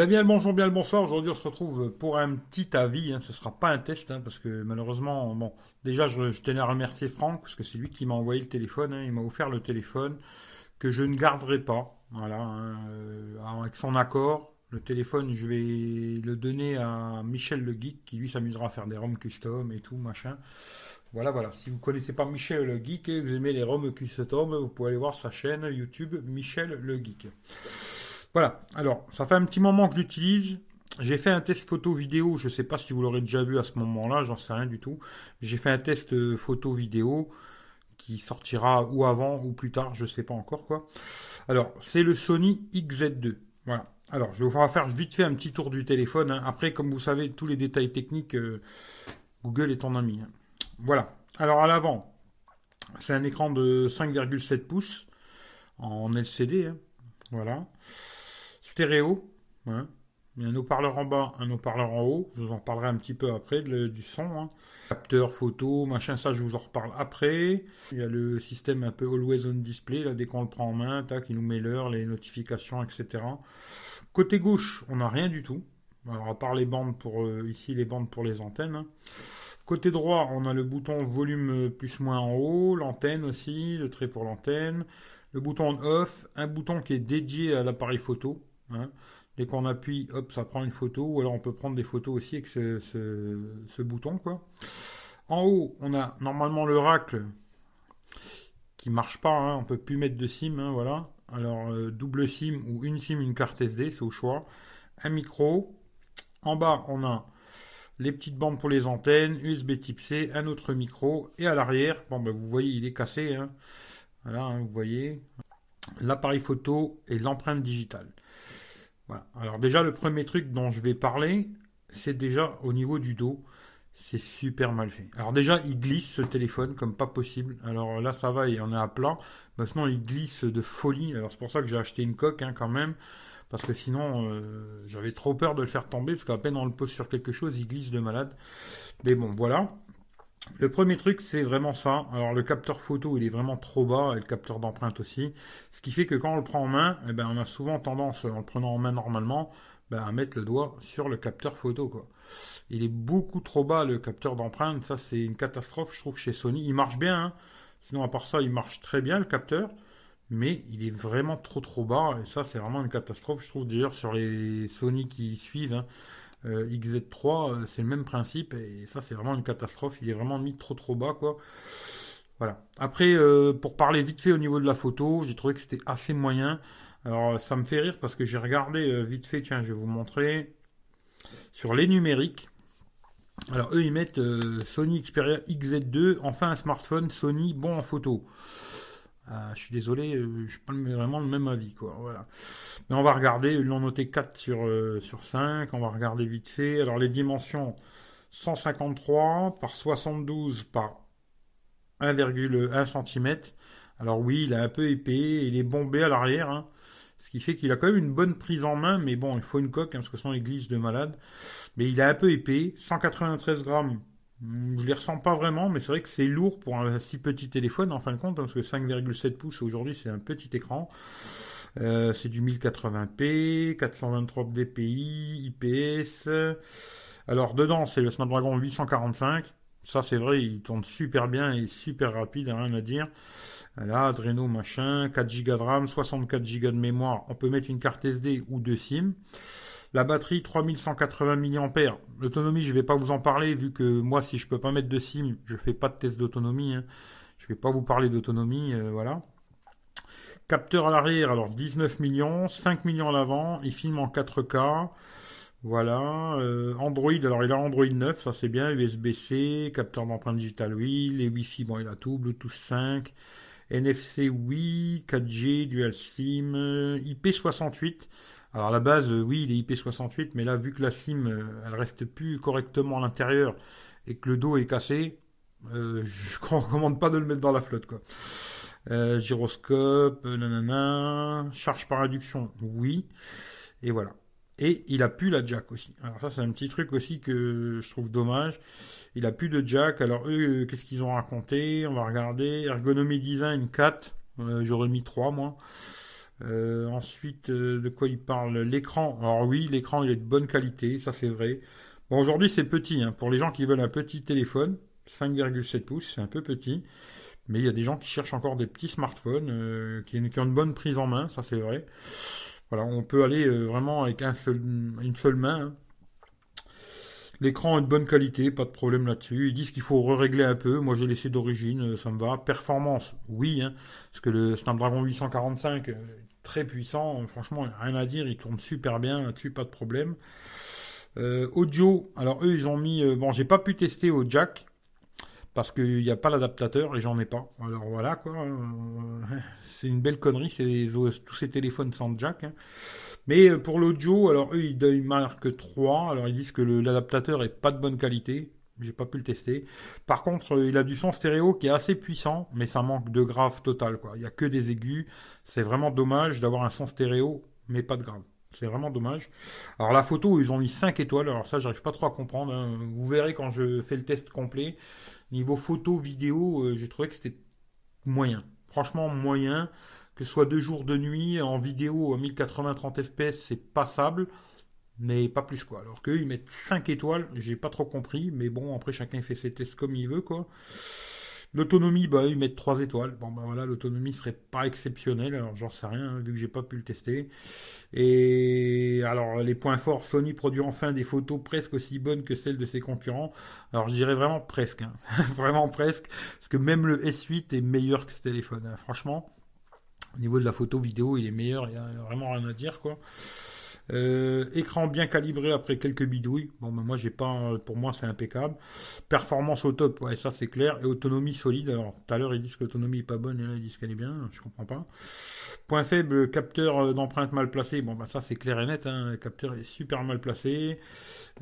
Eh bien, bonjour, bien le bonsoir. Aujourd'hui, on se retrouve pour un petit avis. Hein. Ce sera pas un test, hein, parce que malheureusement, bon, déjà, je, tenais à remercier Franck, parce que c'est lui qui m'a envoyé le téléphone. Hein. Il m'a offert le téléphone que je ne garderai pas. Voilà, euh, avec son accord. Le téléphone, je vais le donner à Michel le Geek, qui lui s'amusera à faire des ROM custom et tout, machin. Voilà, voilà. Si vous connaissez pas Michel le Geek et que vous aimez les ROM custom, vous pouvez aller voir sa chaîne YouTube Michel le Geek. Voilà. Alors, ça fait un petit moment que j'utilise. J'ai fait un test photo vidéo. Je ne sais pas si vous l'aurez déjà vu à ce moment-là. J'en sais rien du tout. J'ai fait un test euh, photo vidéo qui sortira ou avant ou plus tard. Je ne sais pas encore quoi. Alors, c'est le Sony XZ2. Voilà. Alors, je vais vous faire vite fait un petit tour du téléphone. Hein. Après, comme vous savez, tous les détails techniques, euh, Google est ton ami. Hein. Voilà. Alors, à l'avant, c'est un écran de 5,7 pouces en LCD. Hein. Voilà stéréo. Il y a un haut-parleur en bas, un haut-parleur en haut. Je vous en parlerai un petit peu après du son. Hein. Capteur, photo, machin, ça je vous en reparle après. Il y a le système un peu always on display, là dès qu'on le prend en main, tac, il nous met l'heure, les notifications, etc. Côté gauche, on n'a rien du tout. Alors à part les bandes pour euh, ici les bandes pour les antennes. Hein. Côté droit, on a le bouton volume plus moins en haut, l'antenne aussi, le trait pour l'antenne, le bouton on off, un bouton qui est dédié à l'appareil photo. Hein. Dès qu'on appuie, hop, ça prend une photo. Ou alors on peut prendre des photos aussi avec ce, bouton, quoi. En haut, on a normalement le racle qui marche pas. Hein. On peut plus mettre de SIM, hein, voilà. Alors euh, double SIM ou une SIM, une carte SD, c'est au choix. Un micro. En bas, on a les petites bandes pour les antennes, USB Type C, un autre micro. Et à l'arrière, bon, ben, vous voyez, il est cassé. Voilà, vous voyez l'appareil photo et l'empreinte digitale. Alors déjà, le premier truc dont je vais parler, c'est déjà au niveau du dos. C'est super mal fait. Alors déjà, il glisse ce téléphone comme pas possible. Alors là, ça va, il en est à plat. Maintenant, il glisse de folie. Alors c'est pour ça que j'ai acheté une coque hein, quand même. Parce que sinon, euh, j'avais trop peur de le faire tomber. Parce qu'à peine on le pose sur quelque chose, il glisse de malade. Mais bon, voilà. Le premier truc, c'est vraiment ça. Alors le capteur photo, il est vraiment trop bas, et le capteur d'empreinte aussi. Ce qui fait que quand on le prend en main, eh ben, on a souvent tendance, en le prenant en main normalement, ben, à mettre le doigt sur le capteur photo. Il est beaucoup trop bas, le capteur d'empreinte. Ça, c'est une catastrophe, je trouve, chez Sony. Il marche bien, hein. sinon à part ça, il marche très bien, le capteur. Mais il est vraiment trop trop bas, et ça, c'est vraiment une catastrophe, je trouve, d'ailleurs, sur les Sony qui suivent. Hein. Euh, XZ3, euh, c'est le même principe et ça c'est vraiment une catastrophe. Il est vraiment mis trop trop bas quoi. Voilà. Après, euh, pour parler vite fait au niveau de la photo, j'ai trouvé que c'était assez moyen. Alors ça me fait rire parce que j'ai regardé vite fait, tiens, je vais vous montrer sur les numériques. Alors eux ils mettent Sony Xperia XZ2, enfin un smartphone Sony bon en photo. Ah, je suis désolé, euh, je suis pas vraiment le même avis, quoi. Voilà. Mais on va regarder, ils l'ont noté 4 sur, euh, sur 5, on va regarder vite fait. Alors les dimensions 153 par 72 par 1,1 cm. Alors oui, il est un peu épais, il est bombé à l'arrière, hein. ce qui fait qu'il a quand même une bonne prise en main, mais bon, il faut une coque, hein, parce que sinon il de malade. Mais il est un peu épais, 193 grammes je les ressens pas vraiment, mais c'est vrai que c'est lourd pour un si petit téléphone en fin de compte, hein, parce que 5,7 pouces aujourd'hui c'est un petit écran. Euh, c'est du 1080p, 423 dpi, IPS. Alors dedans c'est le Snapdragon 845. Ça c'est vrai, il tourne super bien et super rapide, rien à dire. Là, Adreno machin, 4 Go de RAM, 64 Go de mémoire. On peut mettre une carte SD ou deux SIM. La batterie 3180 mAh. L'autonomie, je ne vais pas vous en parler vu que moi, si je ne peux pas mettre de SIM, je ne fais pas de test d'autonomie. Hein. Je ne vais pas vous parler d'autonomie, euh, voilà. Capteur à l'arrière, alors 19 millions, 5 millions à l'avant, il filme en 4K. Voilà, euh, Android, alors il a Android 9, ça c'est bien, USB-C, capteur d'empreinte digitale oui, les Wi-Fi, bon il a tout, Bluetooth 5, NFC oui, 4G, Dual SIM, IP68. Alors à la base, euh, oui, il est IP68, mais là, vu que la SIM, euh, elle reste plus correctement à l'intérieur et que le dos est cassé, euh, je ne recommande pas de le mettre dans la flotte, quoi. gyroscope, nanana, charge par induction, oui, et voilà. Et il a plus la jack aussi. Alors ça, c'est un petit truc aussi que je trouve dommage. Il a plus de jack. Alors eux, qu'est-ce qu'ils ont raconté? On va regarder. Ergonomie design 4. J'aurais mis 3, moi. Ensuite, de quoi il parle? L'écran. Alors oui, l'écran il est de bonne qualité, ça c'est vrai. Bon, aujourd'hui c'est petit, hein. pour les gens qui veulent un petit téléphone, 5,7 pouces, c'est un peu petit. Mais il y a des gens qui cherchent encore des petits smartphones qui, ont une bonne prise en main, ça c'est vrai. Voilà, on peut aller vraiment avec une seule main. Hein. L'écran est de bonne qualité, pas de problème là-dessus. Ils disent qu'il faut régler un peu. Moi, j'ai laissé d'origine, euh, ça me va. Performance, oui, hein, parce que le Snapdragon 845 est très puissant. Franchement, rien à dire, il tourne super bien là-dessus, pas de problème. Euh, audio, alors eux, ils ont mis. Euh, bon, j'ai pas pu tester au jack parce qu'il n'y a pas l'adaptateur et j'en ai pas. Alors voilà quoi. c'est une belle connerie, c'est tous ces téléphones sans jack. Hein. Mais euh, pour l'audio, alors eux, ils, marquent 3. Alors ils disent que l'adaptateur est pas de bonne qualité. J'ai pas pu le tester. Par contre, euh, il a du son stéréo qui est assez puissant, mais ça manque de grave total. Il n'y a que des aigus. C'est vraiment dommage d'avoir un son stéréo, mais pas de grave. C'est vraiment dommage. Alors la photo, ils ont mis 5 étoiles. Alors ça, j'arrive pas trop à comprendre. Hein. Vous verrez quand je fais le test complet. Niveau photo, vidéo, euh, j'ai trouvé que c'était moyen. Franchement, moyen que ce soit deux jours de nuit en vidéo à 1080 30 fps, c'est passable, mais pas plus quoi. Alors qu'eux ils mettent 5 étoiles, j'ai pas trop compris, mais bon après chacun fait ses tests comme il veut quoi. L'autonomie, bah ils mettent 3 étoiles. Bon bah voilà, l'autonomie serait pas exceptionnelle, alors j'en sais rien, vu que j'ai pas pu le tester. Et alors les points forts, Sony produit enfin des photos presque aussi bonnes que celles de ses concurrents. Alors je dirais vraiment presque, hein. vraiment presque, parce que même le S8 est meilleur que ce téléphone, hein. franchement. Au niveau de la photo vidéo, il est meilleur, il n'y a vraiment rien à dire quoi. Euh, écran bien calibré après quelques bidouilles. Bon, ben moi j'ai pas, pour moi c'est impeccable. Performance au top, ouais ça c'est clair. Et autonomie solide. Alors tout à l'heure ils disent que l'autonomie est pas bonne et là ils disent qu'elle est bien. Je comprends pas. Point faible, capteur d'empreinte mal placé. Bon ben ça c'est clair et net. Hein. Le capteur est super mal placé.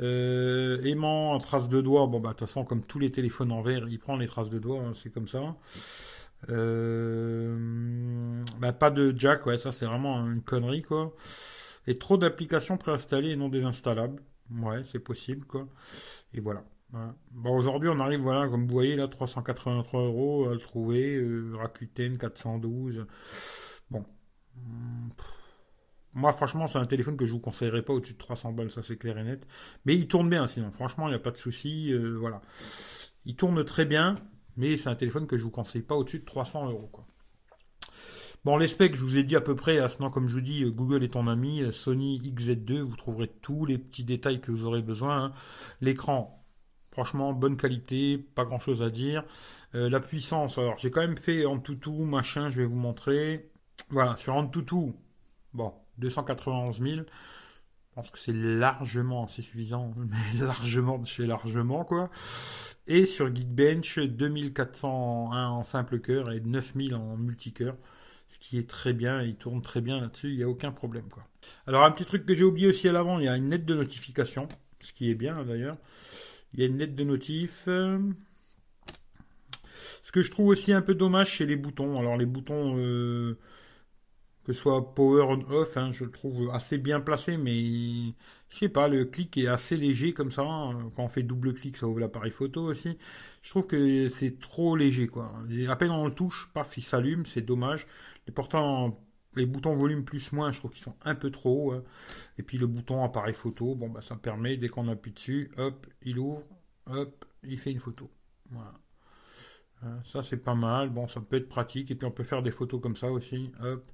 Euh, aimant, trace de doigts. Bon bah de toute façon comme tous les téléphones en verre, il prend les traces de doigts. Hein, c'est comme ça. Euh, bah, pas de jack, ouais, ça c'est vraiment une connerie, quoi. Et trop d'applications préinstallées et non désinstallables. Ouais, c'est possible, quoi. Et voilà. Bon, aujourd'hui, on arrive, voilà, comme vous voyez, là, 383 euros à le trouver. Euh, Rakuten 412. Bon. Moi, franchement, c'est un téléphone que je vous conseillerais pas au-dessus de 300 balles, ça c'est clair et net. Mais il tourne bien, sinon. Franchement, il n'y a pas de souci. Euh, voilà. Il tourne très bien. Mais c'est un téléphone que je vous conseille pas au-dessus de 300 euros. Quoi. Bon, les specs, je vous ai dit à peu près, hein, sinon comme je vous dis, Google est ton ami, Sony XZ2, vous trouverez tous les petits détails que vous aurez besoin. Hein. L'écran, franchement, bonne qualité, pas grand chose à dire. Euh, la puissance, alors j'ai quand même fait en toutou, machin, je vais vous montrer. Voilà, sur Antutu, bon, 291 000. Pense que c'est largement, c'est suffisant, mais largement de chez largement, quoi. Et sur Geekbench, 2401 en simple cœur et 9000 en multicœur. Ce qui est très bien, il tourne très bien là-dessus, il n'y a aucun problème. Quoi. Alors un petit truc que j'ai oublié aussi à l'avant, il y a une lettre de notification, ce qui est bien d'ailleurs. Il y a une lettre de notif. Ce que je trouve aussi un peu dommage, c'est les boutons. Alors les boutons, euh, que ce soit power off, hein, je le trouve assez bien placé, mais je sais pas, le clic est assez léger comme ça. Quand on fait double clic, ça ouvre l'appareil photo aussi. Je trouve que c'est trop léger, quoi. à peine on le touche, paf, il s'allume, c'est dommage. Et pourtant, les boutons volume plus moins, je trouve qu'ils sont un peu trop hauts. Hein. Et puis le bouton appareil photo, bon, bah, ça permet, dès qu'on appuie dessus, hop, il ouvre, hop, il fait une photo. Voilà. Hein, ça, c'est pas mal. Bon, ça peut être pratique. Et puis, on peut faire des photos comme ça aussi, hop,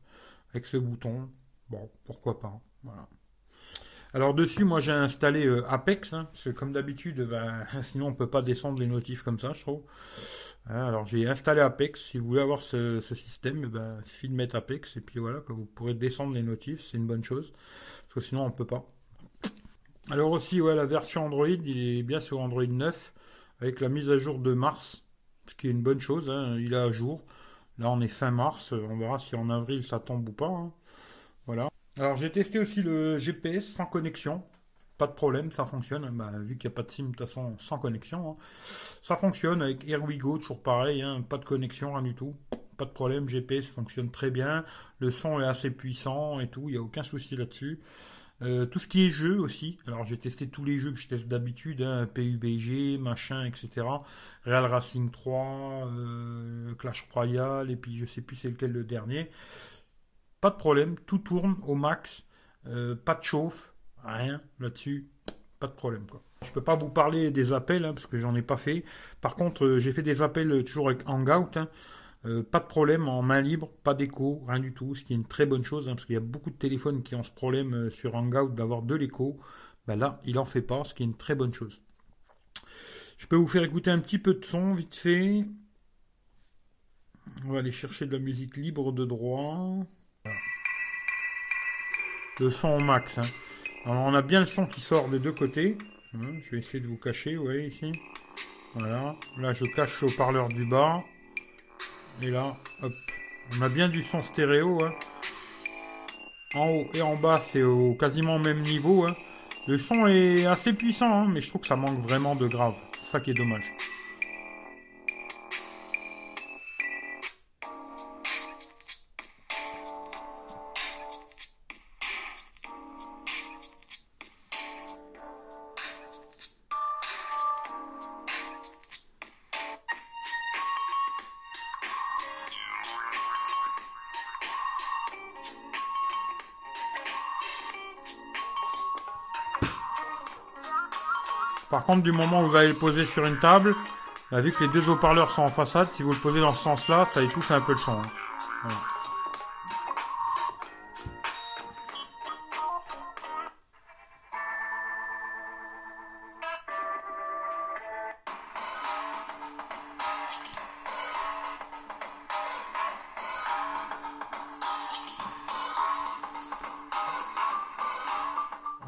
avec ce bouton. Bon, pourquoi pas. Voilà. Alors dessus, moi j'ai installé euh, Apex, hein, parce que comme d'habitude, ben, sinon on peut pas descendre les notifs comme ça, je trouve. Hein, alors j'ai installé Apex. Si vous voulez avoir ce, système, eh ben, il suffit de mettre Apex et puis voilà, vous pourrez descendre les notifs, c'est une bonne chose, parce que sinon on peut pas. Alors aussi, ouais, la version Android, il est bien sur Android 9 avec la mise à jour de mars, ce qui est une bonne chose. Hein, il est à jour. Là, on est fin mars. On verra si en avril ça tombe ou pas. Voilà. Alors j'ai testé aussi le GPS sans connexion. Pas de problème, ça fonctionne. Bah, vu qu'il n'y a pas de SIM, de toute façon, sans connexion. Hein. Ça fonctionne avec AirWigo, toujours pareil. Hein. pas de connexion, rien du tout. Pas de problème, GPS fonctionne très bien. Le son est assez puissant et tout. Il n'y a aucun souci là-dessus. Euh, tout ce qui est jeu aussi. Alors j'ai testé tous les jeux que je teste d'habitude, hein, PUBG, machin, etc. Real Racing 3, euh, Clash Royale, et puis je sais plus c'est lequel le dernier. pas de problème, tout tourne au max, euh, pas de chauffe, rien là-dessus, pas de problème quoi. Je peux pas vous parler des appels hein, parce que j'en ai pas fait. Par contre, j'ai fait des appels toujours avec Hangout. Hein. Euh, pas de problème en main libre, pas d'écho, rien du tout, ce qui est une très bonne chose hein, parce qu'il y a beaucoup de téléphones qui ont ce problème sur Hangout d'avoir de l'écho. Ben là, il en fait pas, ce qui est une très bonne chose. Je peux vous faire écouter un petit peu de son vite fait. On va aller chercher de la musique libre de droit. Le son au max. Hein. Alors on a bien le son qui sort des deux côtés. Hein, je vais essayer de vous cacher, vous voyez ici. Voilà. Là je cache le haut-parleur du bas. Et là, hop. On a bien du son stéréo. Hein. En haut et en bas, c'est au quasiment même niveau. Le son est assez puissant, mais je trouve que ça manque vraiment de grave. Ça qui est dommage. Par contre, du moment où vous allez le poser sur une table, vu que les deux haut-parleurs sont en façade, si vous le posez dans ce sens-là, ça étouffe un peu le son. Hein.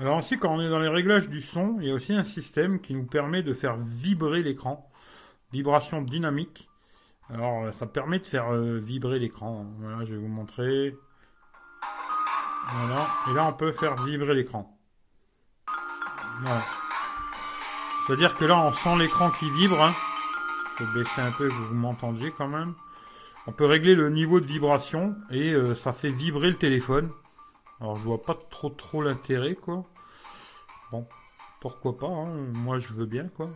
Alors aussi, quand on est dans les réglages du son, il y a aussi un système qui nous permet de faire vibrer l'écran. Vibration dynamique. Alors, ça permet de faire euh, vibrer l'écran. Voilà, je vais vous montrer. Voilà. Et là, on peut faire vibrer l'écran. Voilà. C'est-à-dire que là, on sent l'écran qui vibre. Hein. Je vais baisser un peu que vous m'entendiez quand même. On peut régler le niveau de vibration et euh, ça fait vibrer le téléphone. Alors je vois pas trop trop l'intérêt quoi. Pourquoi pas, hein. moi je veux bien quoi.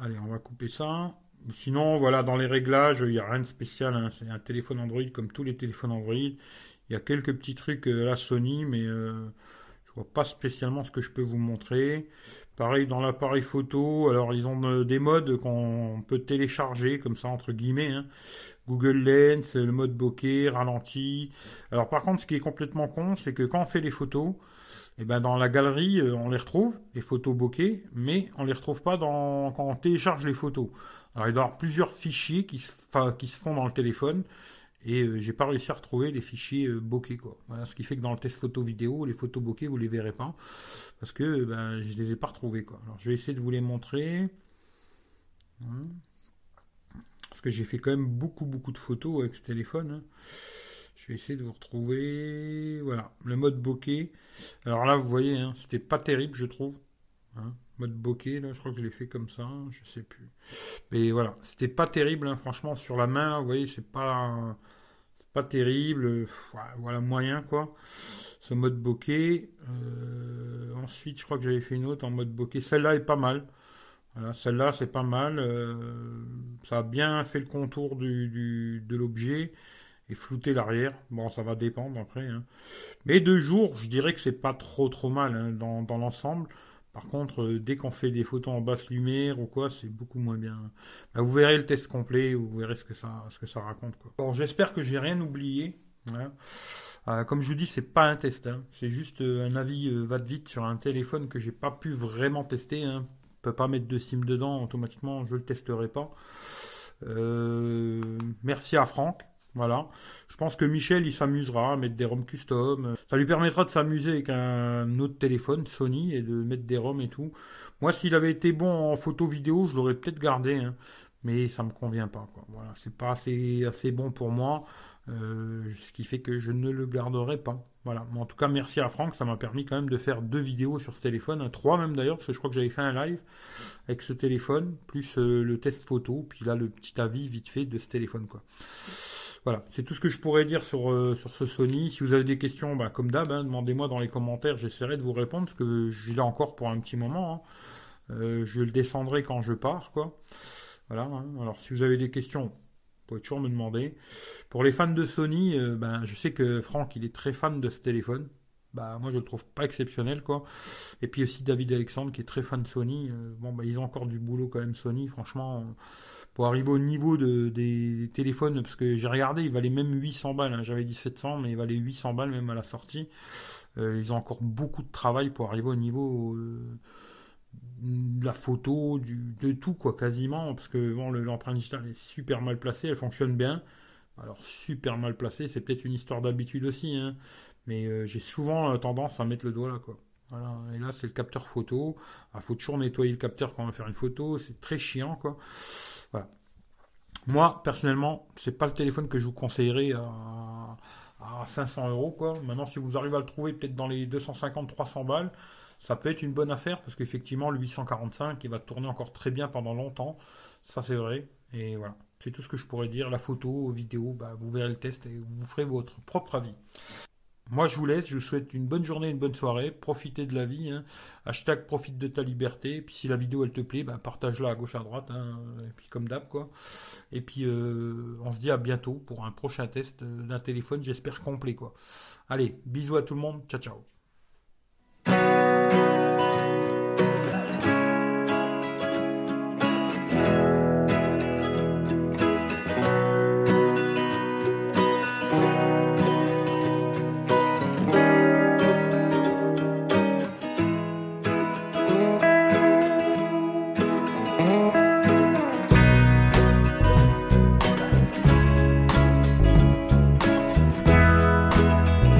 Allez, on va couper ça. Sinon, voilà, dans les réglages, il n'y a rien de spécial. Hein. C'est un téléphone Android comme tous les téléphones Android. Il y a quelques petits trucs à la Sony, mais euh, je vois pas spécialement ce que je peux vous montrer. Pareil dans l'appareil photo, alors ils ont euh, des modes qu'on peut télécharger comme ça entre guillemets. Hein. Google Lens, le mode bokeh, ralenti. Alors par contre, ce qui est complètement con, c'est que quand on fait les photos, et eh ben dans la galerie, euh, on les retrouve, les photos bokeh, mais on les retrouve pas dans, quand on télécharge les photos. Alors il doit y avoir plusieurs fichiers qui se, font dans le téléphone, et euh, j'ai pas réussi à retrouver les fichiers euh, bokeh ce qui fait que dans le test photo vidéo, les photos bokeh vous les verrez pas parce que ben je les ai pas retrouvés quoi. Alors je vais essayer de vous les montrer. Hein parce que j'ai fait quand même beaucoup beaucoup de photos avec ce téléphone. Hein. Je vais essayer de vous retrouver. Voilà, le mode bokeh. Alors là, vous voyez, hein, c'était pas terrible, je trouve. Hein. mode bokeh, là, je crois que je l'ai fait comme ça, je sais plus. Mais voilà, c'était pas terrible, hein, franchement, sur la main, vous voyez, c'est pas, pas terrible. Voilà, moyen, quoi. Ce mode bokeh. Euh, ensuite, je crois que j'avais fait une autre en mode bokeh. Celle-là est pas mal. Voilà, celle-là, c'est pas mal. Euh, ça a bien fait le contour du, de l'objet et flouté l'arrière. Bon, ça va dépendre après. Hein. Mais deux jours, je dirais que c'est pas trop trop mal hein, dans, l'ensemble. Par contre, euh, dès qu'on fait des photos en basse lumière ou quoi, c'est beaucoup moins bien. Bah, vous verrez le test complet, vous verrez ce que ça, raconte. Quoi. Bon, j'espère que j'ai rien oublié. Hein. Euh, comme je vous dis, c'est pas un test, c'est juste un avis va de vite sur un téléphone que j'ai pas pu vraiment tester hein, peut pas mettre de SIM dedans automatiquement, je le testerai pas. Euh, merci à Franck. Voilà. Je pense que Michel, il s'amusera à mettre des ROM custom. Ça lui permettra de s'amuser avec un autre téléphone, Sony, et de mettre des ROM et tout. Moi, s'il avait été bon en photo vidéo, je l'aurais peut-être gardé. Hein. Mais ça me convient pas. Voilà. C'est pas assez, bon pour moi. Euh, ce qui fait que je ne le garderai pas. Voilà. en tout cas, merci à Franck, ça m'a permis quand même de faire deux vidéos sur ce téléphone, trois même d'ailleurs, parce que je crois que j'avais fait un live avec ce téléphone, plus euh, le test photo, puis là le petit avis vite fait de ce téléphone, quoi. Voilà, c'est tout ce que je pourrais dire sur, euh, ce Sony. Si vous avez des questions, bah, comme d'hab, hein, demandez-moi dans les commentaires, j'essaierai de vous répondre, parce que j'ai là encore pour un petit moment. Hein. je le descendrai quand je pars. Voilà. Hein. Alors, si vous avez des questions, pouvez toujours me demander. Pour les fans de Sony, euh, ben, je sais que Franck, il est très fan de ce téléphone. Bah, moi, je le trouve pas exceptionnel. Et puis aussi David Alexandre, qui est très fan de Sony. Euh, bon, bah, ils ont encore du boulot quand même, Sony, franchement. Pour arriver au niveau de, des téléphones, parce que j'ai regardé, il valait même 800 balles. Hein. J'avais dit 700, mais il valait 800 balles même à la sortie. Euh, ils ont encore beaucoup de travail pour arriver au niveau de la photo, de tout, quoi, quasiment. Parce que bon, l'empreinte digitale est super mal placée, elle fonctionne bien. Alors, super mal placée, c'est peut-être une histoire d'habitude aussi, hein. mais euh, j'ai souvent euh, tendance à mettre le doigt là. Et là, c'est le capteur photo. Il ah, faut toujours nettoyer le capteur quand on va faire une photo. C'est très chiant, quoi. Moi, personnellement, c'est pas le téléphone que je vous conseillerais à, à 500 euros, quoi. Maintenant, si vous arrivez à le trouver peut-être dans les 250-300 balles, ça peut être une bonne affaire parce qu'effectivement, le 845, il va tourner encore très bien pendant longtemps. Ça, c'est vrai. Et voilà. C'est tout ce que je pourrais dire. La photo, vidéo, bah, vous verrez le test et vous ferez votre propre avis. Moi, je vous laisse. Je vous souhaite une bonne journée, une bonne soirée. Profitez de la vie. Hein. Hashtag profite de ta liberté. Et puis, si la vidéo, elle te plaît, bah, partage-la à gauche, à droite. Hein. Et puis, comme d'hab, quoi. Et puis, euh, on se dit à bientôt pour un prochain test d'un téléphone, j'espère complet, quoi. Allez, bisous à tout le monde. Ciao, ciao.